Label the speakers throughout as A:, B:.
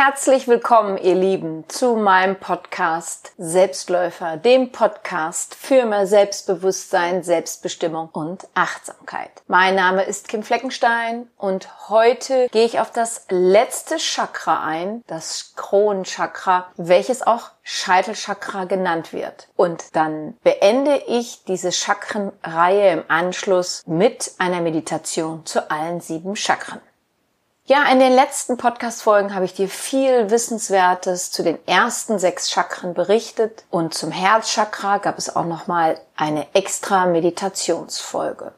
A: Herzlich willkommen, ihr Lieben, zu meinem Podcast Selbstläufer, dem Podcast für mehr Selbstbewusstsein, Selbstbestimmung und Achtsamkeit. Mein Name ist Kim Fleckenstein und heute gehe ich auf das letzte Chakra ein, das Kronenchakra, welches auch Scheitelchakra genannt wird. Und dann beende ich diese Chakrenreihe im Anschluss mit einer Meditation zu allen sieben Chakren. Ja, in den letzten Podcast-Folgen habe ich dir viel Wissenswertes zu den ersten sechs Chakren berichtet und zum Herzchakra gab es auch nochmal eine extra Meditationsfolge.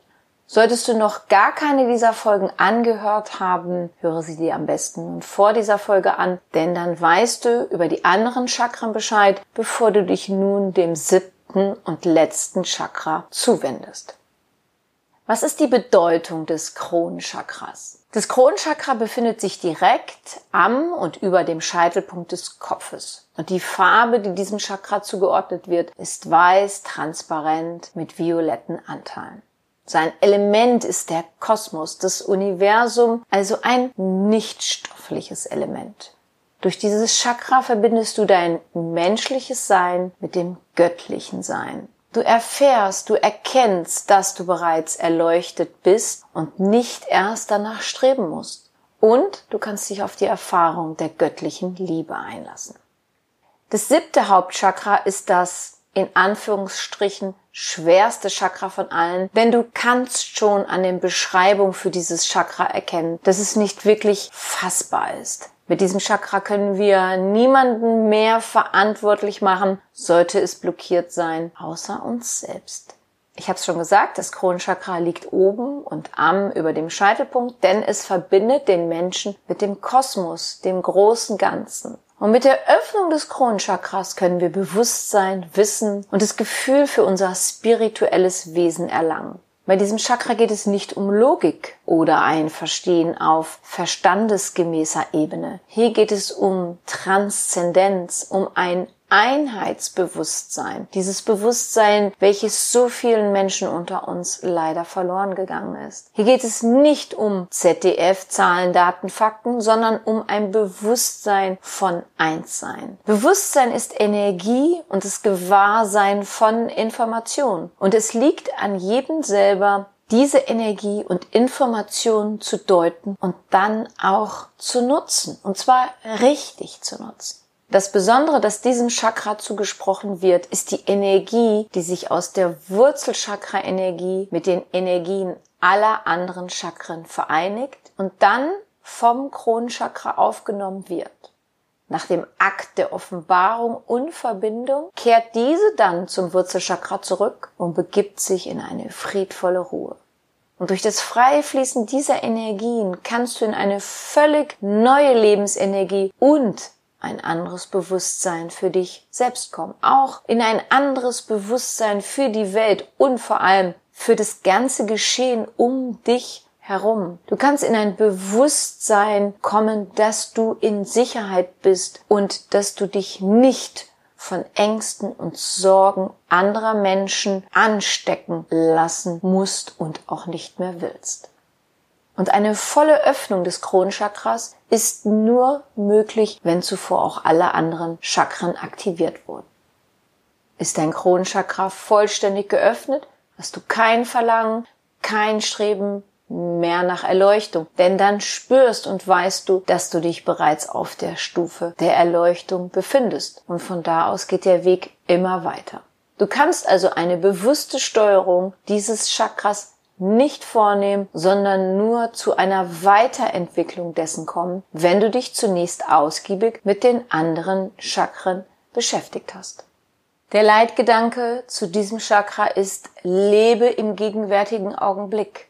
A: Solltest du noch gar keine dieser Folgen angehört haben, höre sie dir am besten nun vor dieser Folge an, denn dann weißt du über die anderen Chakren Bescheid, bevor du dich nun dem siebten und letzten Chakra zuwendest. Was ist die Bedeutung des Kronenchakras? Das Kronenchakra befindet sich direkt am und über dem Scheitelpunkt des Kopfes. Und die Farbe, die diesem Chakra zugeordnet wird, ist weiß, transparent mit violetten Anteilen. Sein Element ist der Kosmos, das Universum, also ein nichtstoffliches Element. Durch dieses Chakra verbindest du dein menschliches Sein mit dem göttlichen Sein. Du erfährst, du erkennst, dass du bereits erleuchtet bist und nicht erst danach streben musst. Und du kannst dich auf die Erfahrung der göttlichen Liebe einlassen. Das siebte Hauptchakra ist das in Anführungsstrichen schwerste Chakra von allen, denn du kannst schon an den Beschreibungen für dieses Chakra erkennen, dass es nicht wirklich fassbar ist. Mit diesem Chakra können wir niemanden mehr verantwortlich machen, sollte es blockiert sein, außer uns selbst. Ich habe es schon gesagt, das Kronenchakra liegt oben und am über dem Scheitelpunkt, denn es verbindet den Menschen mit dem Kosmos, dem großen Ganzen. Und mit der Öffnung des Kronenchakras können wir Bewusstsein, Wissen und das Gefühl für unser spirituelles Wesen erlangen. Bei diesem Chakra geht es nicht um Logik oder ein Verstehen auf verstandesgemäßer Ebene. Hier geht es um Transzendenz, um ein Einheitsbewusstsein. Dieses Bewusstsein, welches so vielen Menschen unter uns leider verloren gegangen ist. Hier geht es nicht um ZDF, Zahlen, Daten, Fakten, sondern um ein Bewusstsein von Einssein. Bewusstsein ist Energie und das Gewahrsein von Information. Und es liegt an jedem selber, diese Energie und Information zu deuten und dann auch zu nutzen. Und zwar richtig zu nutzen. Das Besondere, das diesem Chakra zugesprochen wird, ist die Energie, die sich aus der Wurzelchakra-Energie mit den Energien aller anderen Chakren vereinigt und dann vom Kronenchakra aufgenommen wird. Nach dem Akt der Offenbarung und Verbindung kehrt diese dann zum Wurzelchakra zurück und begibt sich in eine friedvolle Ruhe. Und durch das freie Fließen dieser Energien kannst du in eine völlig neue Lebensenergie und ein anderes Bewusstsein für dich selbst kommen, auch in ein anderes Bewusstsein für die Welt und vor allem für das ganze Geschehen um dich herum. Du kannst in ein Bewusstsein kommen, dass du in Sicherheit bist und dass du dich nicht von Ängsten und Sorgen anderer Menschen anstecken lassen musst und auch nicht mehr willst. Und eine volle Öffnung des Kronenchakras ist nur möglich, wenn zuvor auch alle anderen Chakren aktiviert wurden. Ist dein Kronenchakra vollständig geöffnet, hast du kein Verlangen, kein Streben mehr nach Erleuchtung, denn dann spürst und weißt du, dass du dich bereits auf der Stufe der Erleuchtung befindest und von da aus geht der Weg immer weiter. Du kannst also eine bewusste Steuerung dieses Chakras nicht vornehmen, sondern nur zu einer Weiterentwicklung dessen kommen, wenn du dich zunächst ausgiebig mit den anderen Chakren beschäftigt hast. Der Leitgedanke zu diesem Chakra ist, lebe im gegenwärtigen Augenblick.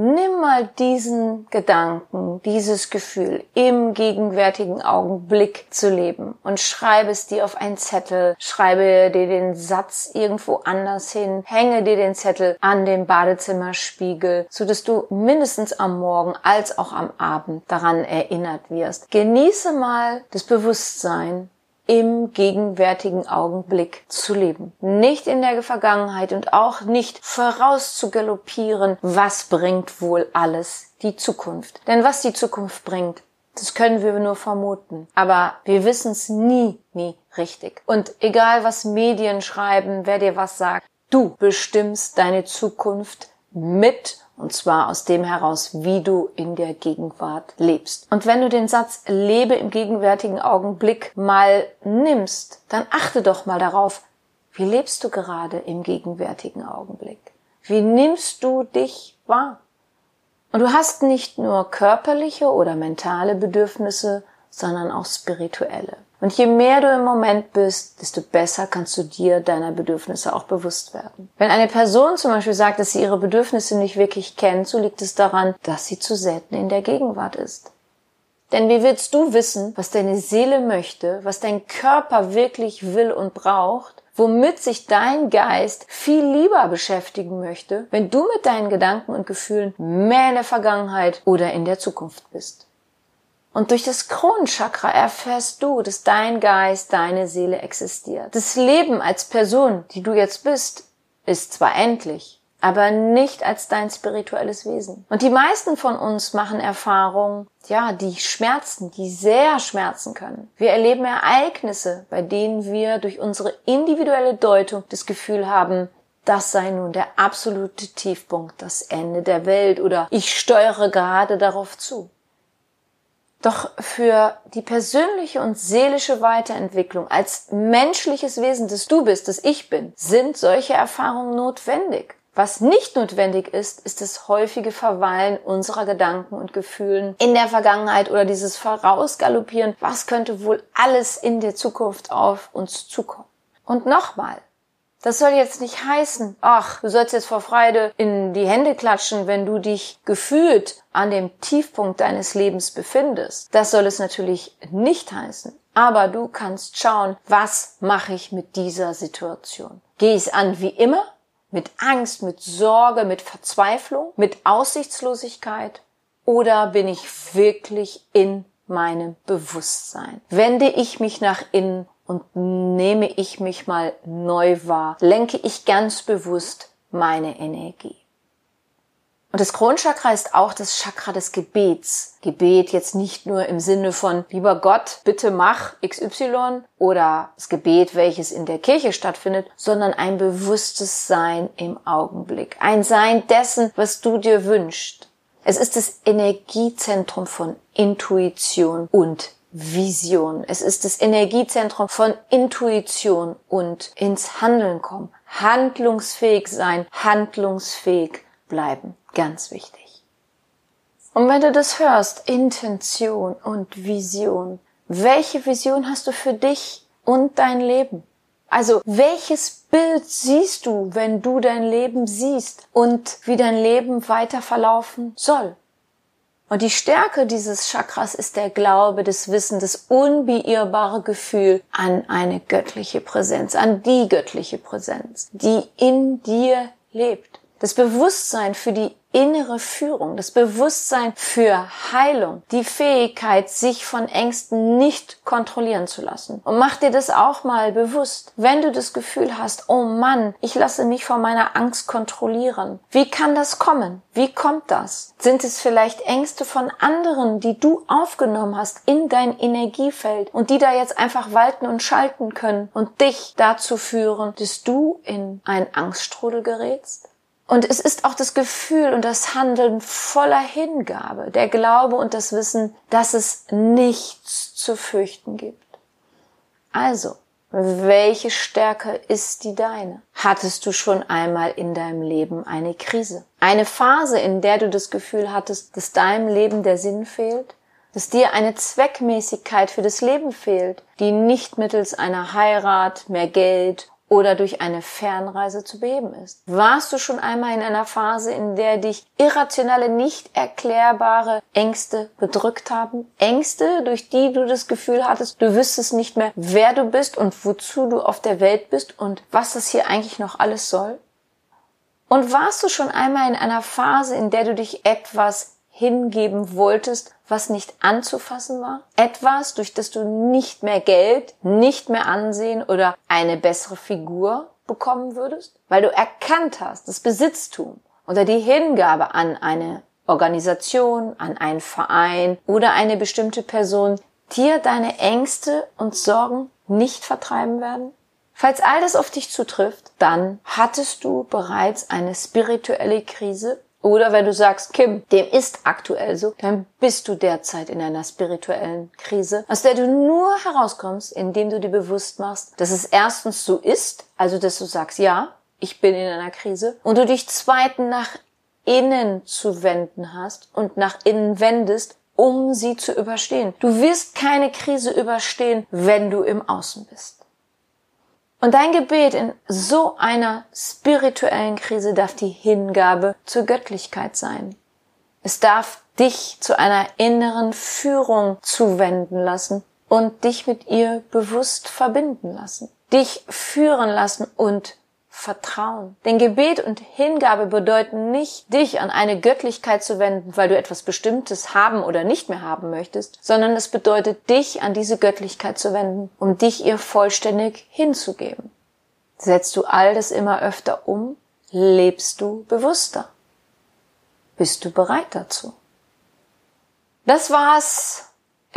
A: Nimm mal diesen Gedanken, dieses Gefühl im gegenwärtigen Augenblick zu leben und schreibe es dir auf einen Zettel, schreibe dir den Satz irgendwo anders hin, hänge dir den Zettel an den Badezimmerspiegel, so dass du mindestens am Morgen als auch am Abend daran erinnert wirst. Genieße mal das Bewusstsein, im gegenwärtigen Augenblick zu leben. Nicht in der Vergangenheit und auch nicht vorauszugaloppieren, was bringt wohl alles die Zukunft. Denn was die Zukunft bringt, Das können wir nur vermuten. Aber wir wissen es nie, nie richtig. Und egal was Medien schreiben, wer dir was sagt, du bestimmst deine Zukunft mit und zwar aus dem heraus, wie du in der Gegenwart lebst. Und wenn du den Satz lebe im gegenwärtigen Augenblick mal nimmst, dann achte doch mal darauf, wie lebst du gerade im gegenwärtigen Augenblick? Wie nimmst du dich wahr? Und du hast nicht nur körperliche oder mentale Bedürfnisse, sondern auch spirituelle. Und je mehr du im Moment bist, desto besser kannst du dir deiner Bedürfnisse auch bewusst werden. Wenn eine Person zum Beispiel sagt, dass sie ihre Bedürfnisse nicht wirklich kennt, so liegt es daran, dass sie zu selten in der Gegenwart ist. Denn wie willst du wissen, was deine Seele möchte, was dein Körper wirklich will und braucht, womit sich dein Geist viel lieber beschäftigen möchte, wenn du mit deinen Gedanken und Gefühlen mehr in der Vergangenheit oder in der Zukunft bist? Und durch das Kronenchakra erfährst du, dass dein Geist, deine Seele existiert. Das Leben als Person, die du jetzt bist, ist zwar endlich, aber nicht als dein spirituelles Wesen. Und die meisten von uns machen Erfahrungen, ja, die schmerzen, die sehr schmerzen können. Wir erleben Ereignisse, bei denen wir durch unsere individuelle Deutung das Gefühl haben, das sei nun der absolute Tiefpunkt, das Ende der Welt oder ich steuere gerade darauf zu. Doch für die persönliche und seelische Weiterentwicklung als menschliches Wesen, das du bist, das ich bin, sind solche Erfahrungen notwendig. Was nicht notwendig ist, ist das häufige Verweilen unserer Gedanken und Gefühlen in der Vergangenheit oder dieses Vorausgaloppieren, was könnte wohl alles in der Zukunft auf uns zukommen. Und nochmal, das soll jetzt nicht heißen, ach, du sollst jetzt vor Freude in die Hände klatschen, wenn du dich gefühlt an dem Tiefpunkt deines Lebens befindest. Das soll es natürlich nicht heißen. Aber du kannst schauen, was mache ich mit dieser Situation? Gehe ich es an wie immer? Mit Angst, mit Sorge, mit Verzweiflung, mit Aussichtslosigkeit? Oder bin ich wirklich in meinem Bewusstsein? Wende ich mich nach innen und nehme ich mich mal neu wahr, lenke ich ganz bewusst meine Energie. Und das Kronchakra ist auch das Chakra des Gebets. Gebet jetzt nicht nur im Sinne von, lieber Gott, bitte mach XY oder das Gebet, welches in der Kirche stattfindet, sondern ein bewusstes Sein im Augenblick. Ein Sein dessen, was du dir wünschst. Es ist das Energiezentrum von Intuition und Vision. Es ist das Energiezentrum von Intuition und ins Handeln kommen. Handlungsfähig sein, handlungsfähig bleiben. Ganz wichtig. Und wenn du das hörst, Intention und Vision, welche Vision hast du für dich und dein Leben? Also welches Bild siehst du, wenn du dein Leben siehst und wie dein Leben weiter verlaufen soll? Und die Stärke dieses Chakras ist der Glaube, das Wissen, das unbeirrbare Gefühl an eine göttliche Präsenz, an die göttliche Präsenz, die in dir lebt. Das Bewusstsein für die innere Führung, das Bewusstsein für Heilung, die Fähigkeit, sich von Ängsten nicht kontrollieren zu lassen. Und mach dir das auch mal bewusst. Wenn du das Gefühl hast, oh Mann, ich lasse mich von meiner Angst kontrollieren. Wie kann das kommen? Wie kommt das? Sind es vielleicht Ängste von anderen, die du aufgenommen hast in dein Energiefeld und die da jetzt einfach walten und schalten können und dich dazu führen, dass du in einen Angststrudel gerätst? Und es ist auch das Gefühl und das Handeln voller Hingabe, der Glaube und das Wissen, dass es nichts zu fürchten gibt. Also, welche Stärke ist die deine? Hattest du schon einmal in deinem Leben eine Krise? Eine Phase, in der du das Gefühl hattest, dass deinem Leben der Sinn fehlt? Dass dir eine Zweckmäßigkeit für das Leben fehlt, die nicht mittels einer Heirat, mehr Geld oder durch eine Fernreise zu beheben ist. Warst du schon einmal in einer Phase, in der dich irrationale, nicht erklärbare Ängste bedrückt haben? Ängste, durch die du das Gefühl hattest, du wüsstest nicht mehr, wer du bist und wozu du auf der Welt bist und was das hier eigentlich noch alles soll? Und warst du schon einmal in einer Phase, in der du dich etwas hingeben wolltest, was nicht anzufassen war? Etwas, durch das du nicht mehr Geld, nicht mehr Ansehen oder eine bessere Figur bekommen würdest? Weil du erkannt hast, das Besitztum oder die Hingabe an eine Organisation, an einen Verein oder eine bestimmte Person dir deine Ängste und Sorgen nicht vertreiben werden? Falls all das auf dich zutrifft, dann hattest du bereits eine spirituelle Krise oder wenn du sagst, Kim, dem ist aktuell so, dann bist du derzeit in einer spirituellen Krise, aus der du nur herauskommst, indem du dir bewusst machst, dass es erstens so ist, also dass du sagst, ja, ich bin in einer Krise, und du dich zweitens nach innen zu wenden hast und nach innen wendest, um sie zu überstehen. Du wirst keine Krise überstehen, wenn du im Außen bist. Und dein Gebet in so einer spirituellen Krise darf die Hingabe zur Göttlichkeit sein. Es darf dich zu einer inneren Führung zuwenden lassen und dich mit ihr bewusst verbinden lassen. Dich führen lassen und Vertrauen. Denn Gebet und Hingabe bedeuten nicht, dich an eine Göttlichkeit zu wenden, weil du etwas Bestimmtes haben oder nicht mehr haben möchtest, sondern es bedeutet, dich an diese Göttlichkeit zu wenden, um dich ihr vollständig hinzugeben. Setzt du all das immer öfter um, lebst du bewusster. Bist du bereit dazu? Das war's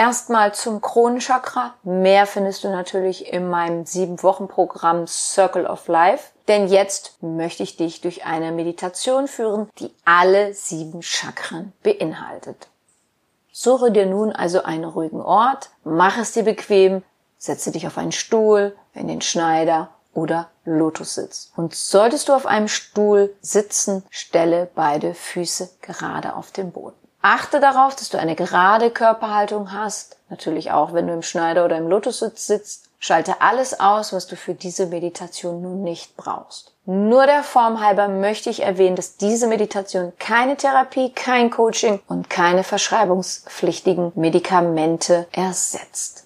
A: Erstmal zum Kronenchakra. Mehr findest du natürlich in meinem sieben Wochen Programm Circle of Life. Denn jetzt möchte ich dich durch eine Meditation führen, die alle sieben Chakren beinhaltet. Suche dir nun also einen ruhigen Ort, mach es dir bequem, setze dich auf einen Stuhl, in den Schneider oder Lotussitz. Und solltest du auf einem Stuhl sitzen, stelle beide Füße gerade auf den Boden. Achte darauf, dass du eine gerade Körperhaltung hast. Natürlich auch, wenn du im Schneider oder im Lotussitz sitzt. Schalte alles aus, was du für diese Meditation nun nicht brauchst. Nur der Form halber möchte ich erwähnen, dass diese Meditation keine Therapie, kein Coaching und keine verschreibungspflichtigen Medikamente ersetzt.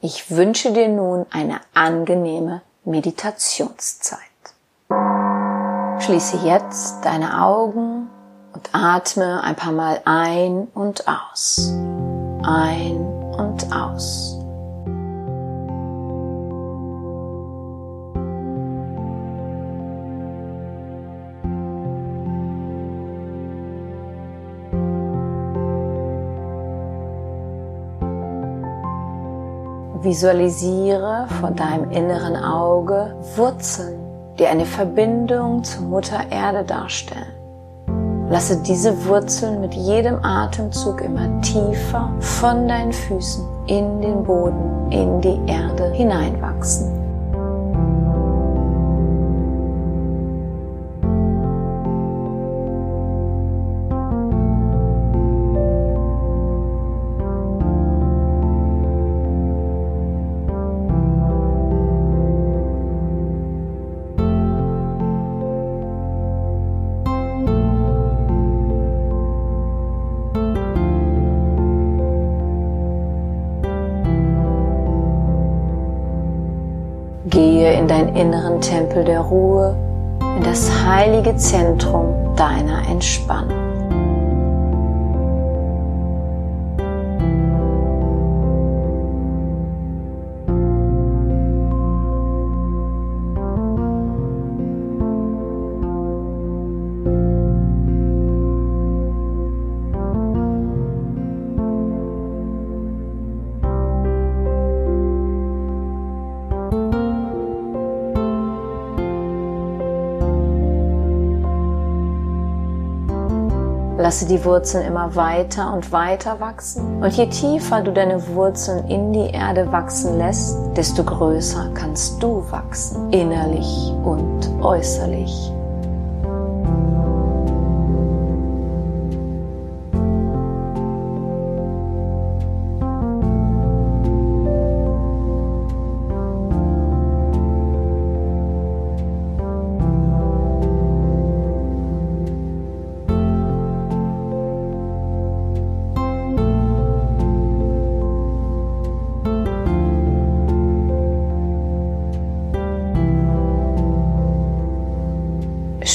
A: Ich wünsche dir nun eine angenehme Meditationszeit. Schließe jetzt deine Augen und atme ein paar Mal ein und aus. Ein und aus. Visualisiere vor deinem inneren Auge Wurzeln, die eine Verbindung zur Mutter Erde darstellen. Lasse diese Wurzeln mit jedem Atemzug immer tiefer von deinen Füßen in den Boden, in die Erde hineinwachsen. Inneren Tempel der Ruhe, in das heilige Zentrum deiner Entspannung. Lasse die Wurzeln immer weiter und weiter wachsen. Und je tiefer du deine Wurzeln in die Erde wachsen lässt, desto größer kannst du wachsen, innerlich und äußerlich.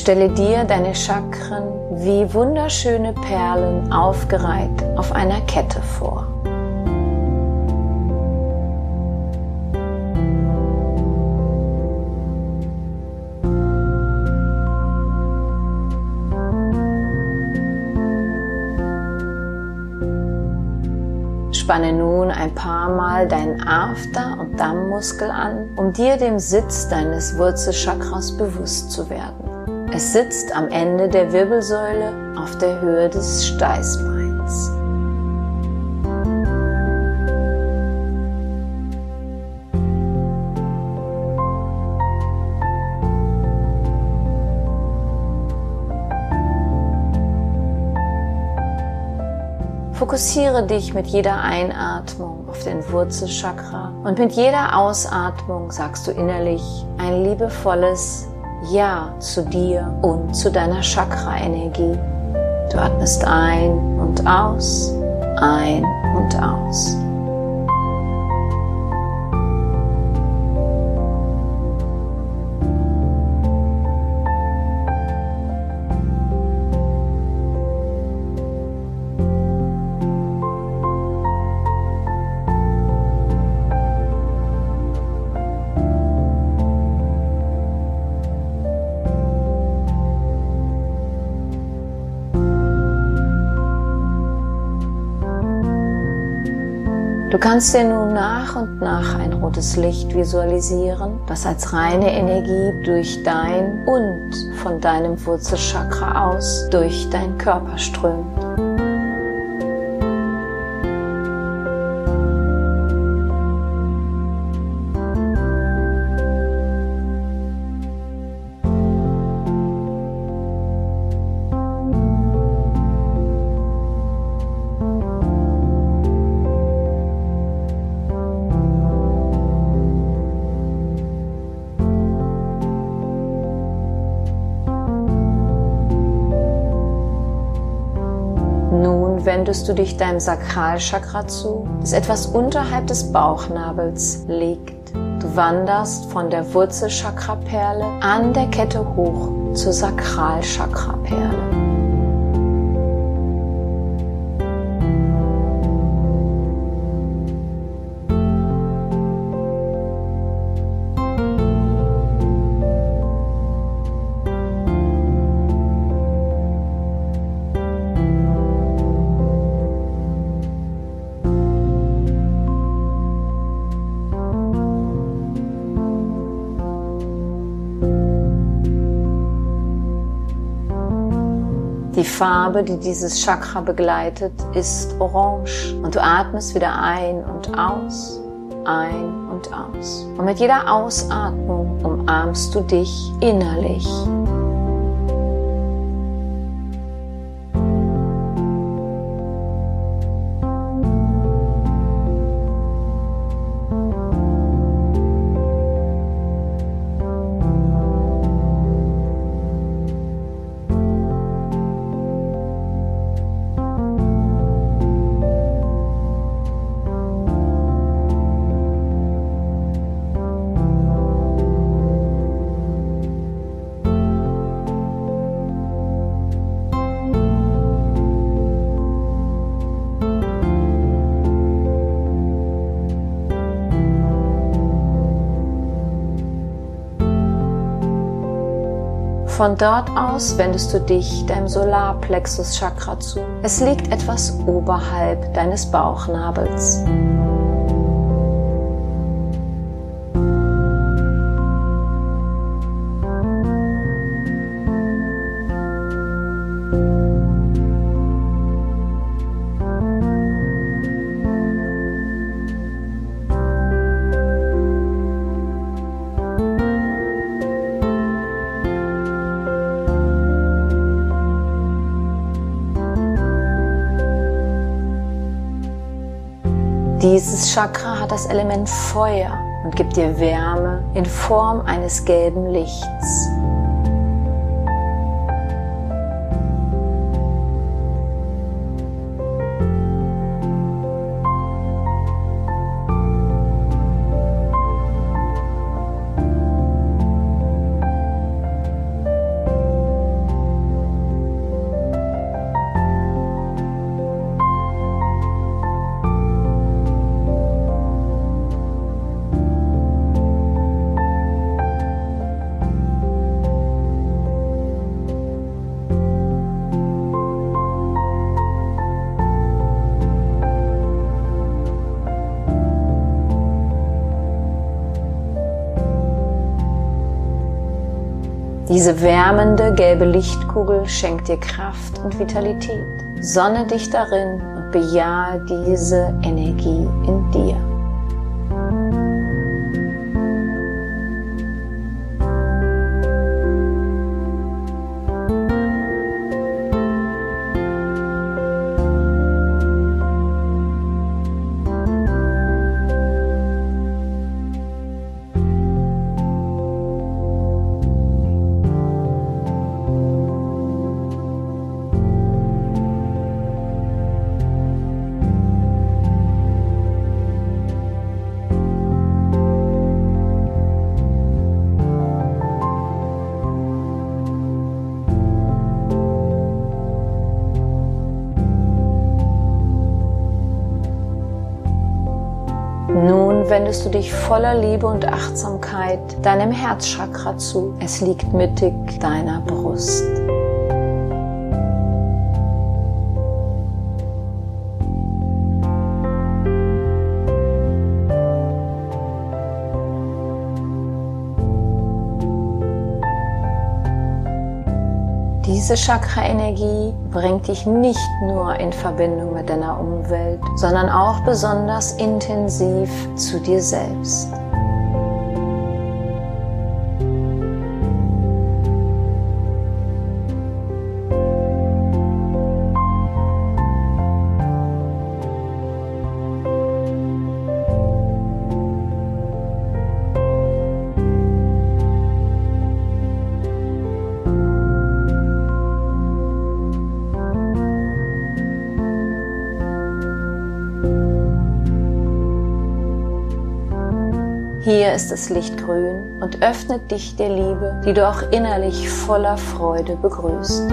A: Stelle dir deine Chakren wie wunderschöne Perlen aufgereiht auf einer Kette vor. Spanne nun ein paar Mal deinen After- und Dammmuskel an, um dir dem Sitz deines Wurzelchakras bewusst zu werden. Es sitzt am Ende der Wirbelsäule auf der Höhe des Steißbeins. Fokussiere dich mit jeder Einatmung auf den Wurzelchakra und mit jeder Ausatmung sagst du innerlich ein liebevolles Ja zu dir und zu deiner Chakra-Energie. Du atmest ein und aus, ein und aus. Kannst dir nun nach und nach ein rotes Licht visualisieren, das als reine Energie durch dein und von deinem Wurzelchakra aus durch dein Körper strömt. Wendest du dich deinem Sakralchakra zu, das etwas unterhalb des Bauchnabels liegt. Du wanderst von der Wurzelchakraperle an der Kette hoch zur Sakralchakraperle. Farbe, die dieses Chakra begleitet, ist orange. Und du atmest wieder ein und aus, ein und aus. Und mit jeder Ausatmung umarmst du dich innerlich. Von dort aus wendest du dich deinem Solarplexus-Chakra zu. Es liegt etwas oberhalb deines Bauchnabels. Dieses Chakra hat das Element Feuer und gibt dir Wärme in Form eines gelben Lichts. Diese wärmende gelbe Lichtkugel schenkt dir Kraft und Vitalität. Sonne dich darin und bejahe diese Energie in wendest du dich voller Liebe und Achtsamkeit deinem Herzchakra zu. Es liegt mittig deiner Brust. Diese Chakra-Energie bringt dich nicht nur in Verbindung mit deiner Umwelt, sondern auch besonders intensiv zu dir selbst. Hier ist das Licht grün und öffnet dich der Liebe, die du auch innerlich voller Freude begrüßt.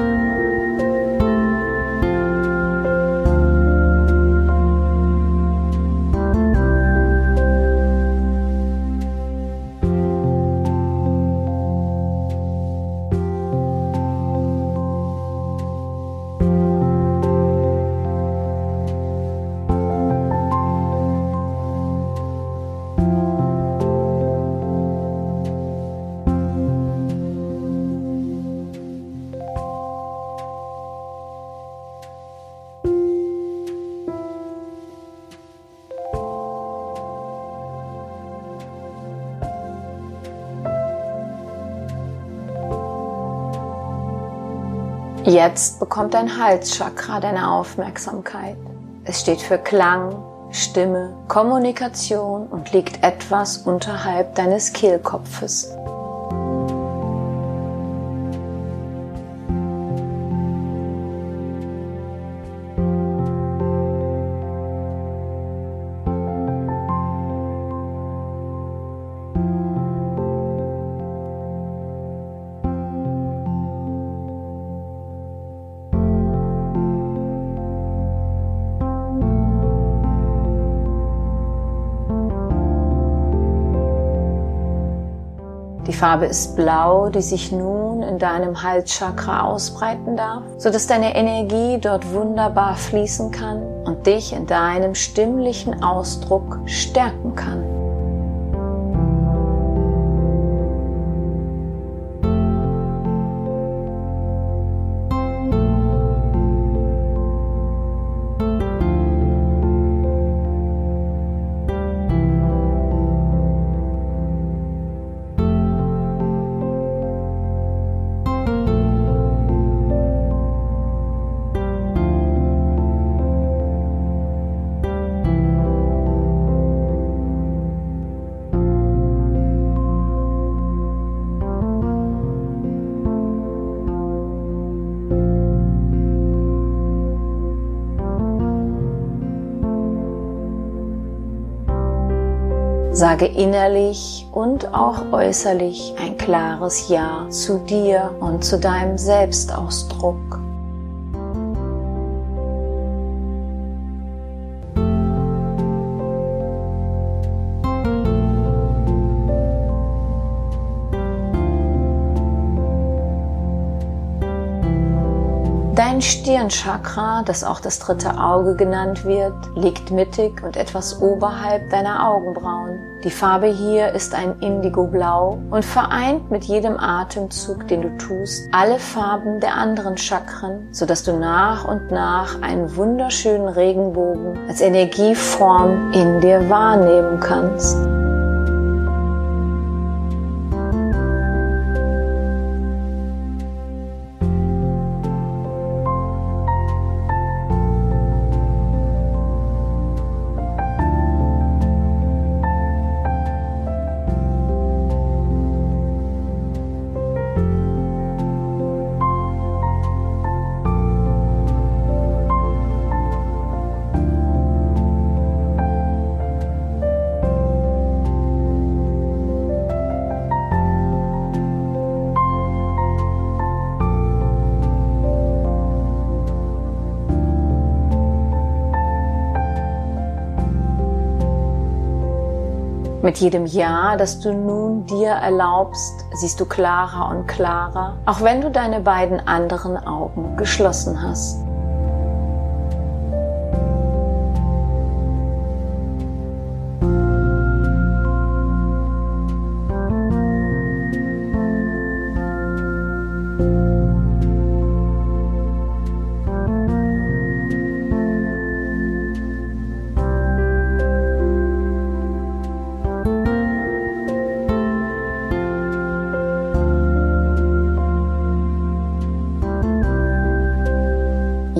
A: Jetzt bekommt dein Halschakra deine Aufmerksamkeit. Es steht für Klang, Stimme, Kommunikation und liegt etwas unterhalb deines Kehlkopfes. Farbe ist blau, die sich nun in deinem Halschakra ausbreiten darf, sodass deine Energie dort wunderbar fließen kann und dich in deinem stimmlichen Ausdruck stärken kann. Sage innerlich und auch äußerlich ein klares Ja zu dir und zu deinem Selbstausdruck. Stirnchakra, das auch das dritte Auge genannt wird, liegt mittig und etwas oberhalb deiner Augenbrauen. Die Farbe hier ist ein Indigo-Blau und vereint mit jedem Atemzug, den du tust, alle Farben der anderen Chakren, sodass du nach und nach einen wunderschönen Regenbogen als Energieform in dir wahrnehmen kannst. Mit jedem Jahr, das du nun dir erlaubst, siehst du klarer und klarer, auch wenn du deine beiden anderen Augen geschlossen hast.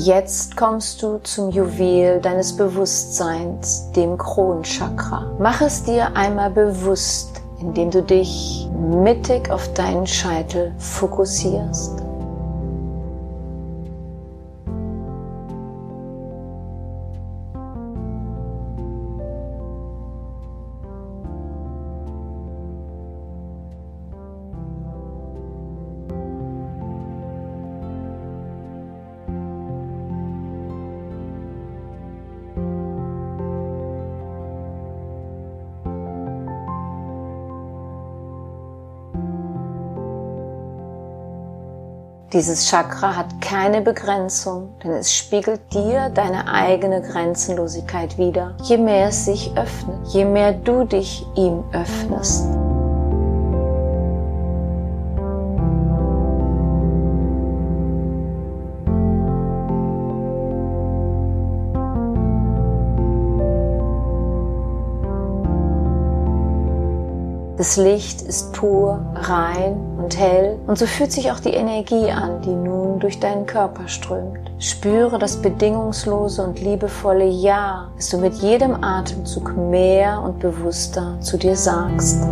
A: Jetzt kommst du zum Juwel deines Bewusstseins, dem Kronchakra. Mach es dir einmal bewusst, indem du dich mittig auf deinen Scheitel fokussierst. Dieses Chakra hat keine Begrenzung, denn es spiegelt dir deine eigene Grenzenlosigkeit wider. Je mehr es sich öffnet, je mehr du dich ihm öffnest. Das Licht ist pur, rein und hell und so fühlt sich auch die Energie an, die nun durch deinen Körper strömt. Spüre das bedingungslose und liebevolle Ja, das du mit jedem Atemzug mehr und bewusster zu dir sagst.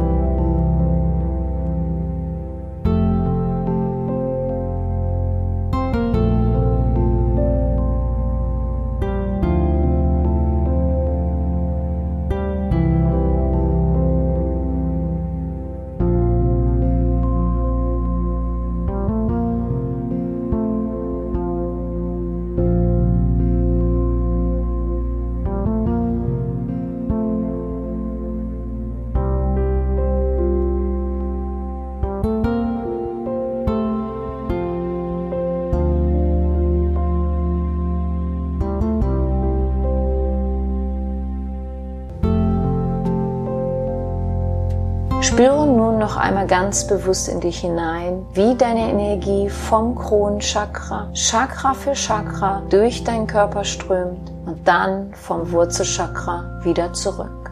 A: Noch einmal ganz bewusst in dich hinein, wie deine Energie vom Kronchakra, Chakra für Chakra, durch deinen Körper strömt und dann vom Wurzelchakra wieder zurück.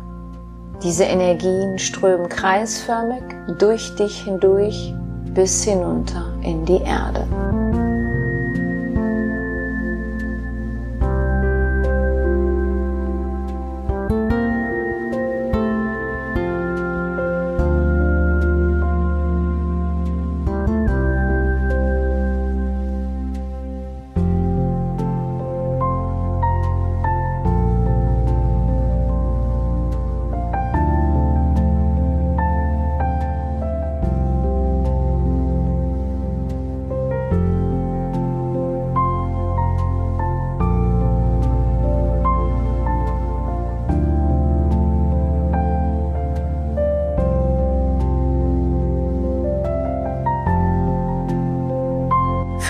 A: Diese Energien strömen kreisförmig durch dich hindurch bis hinunter in die Erde.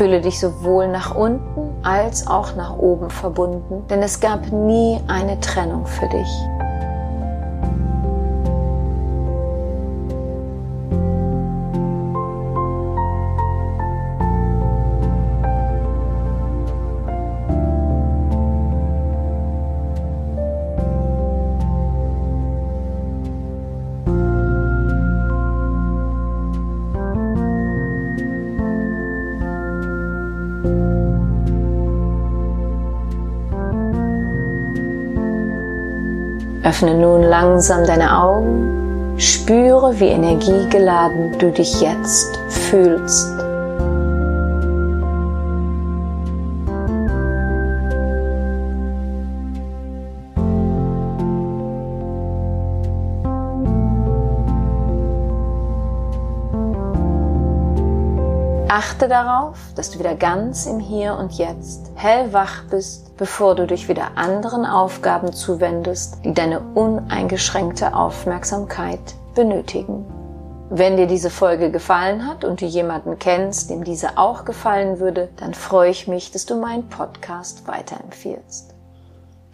A: Fühle dich sowohl nach unten als auch nach oben verbunden, denn es gab nie eine Trennung für dich. Öffne nun langsam deine Augen, spüre, wie energiegeladen du dich jetzt fühlst. Achte darauf, dass du wieder ganz im Hier und Jetzt hellwach bist, bevor du dich wieder anderen Aufgaben zuwendest, die deine uneingeschränkte Aufmerksamkeit benötigen. Wenn dir diese Folge gefallen hat und du jemanden kennst, dem diese auch gefallen würde, dann freue ich mich, dass du meinen Podcast weiterempfiehlst.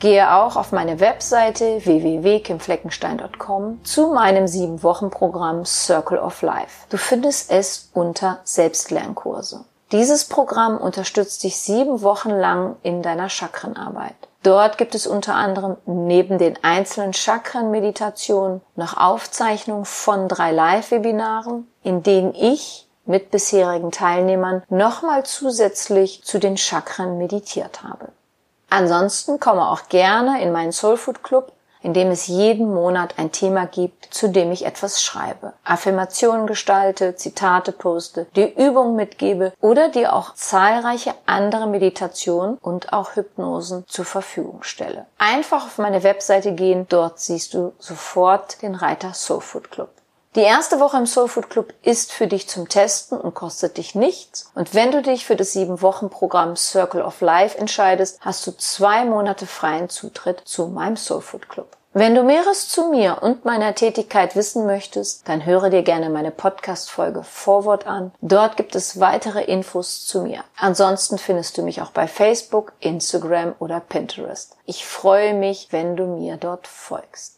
A: Gehe auch auf meine Webseite www.kimfleckenstein.com zu meinem 7-Wochen-Programm Circle of Life. Du findest es unter Selbstlernkurse. Dieses Programm unterstützt dich sieben Wochen lang in deiner Chakrenarbeit. Dort gibt es unter anderem neben den einzelnen Chakrenmeditationen noch Aufzeichnungen von drei Live-Webinaren, in denen ich mit bisherigen Teilnehmern nochmal zusätzlich zu den Chakren meditiert habe. Ansonsten komme auch gerne in meinen Soulfood Club, in dem es jeden Monat ein Thema gibt, zu dem ich etwas schreibe, Affirmationen gestalte, Zitate poste, die Übungen mitgebe oder dir auch zahlreiche andere Meditationen und auch Hypnosen zur Verfügung stelle. Einfach auf meine Webseite gehen, dort siehst du sofort den Reiter Soulfood Club. Die erste Woche im Soulfood Club ist für dich zum Testen und kostet dich nichts. Und wenn du dich für das sieben Wochen Programm Circle of Life entscheidest, hast du zwei Monate freien Zutritt zu meinem Soulfood Club. Wenn du Mehres zu mir und meiner Tätigkeit wissen möchtest, dann höre dir gerne meine Podcast-Folge Vorwort an. Dort gibt es weitere Infos zu mir. Ansonsten findest du mich auch bei Facebook, Instagram oder Pinterest. Ich freue mich, wenn du mir dort folgst.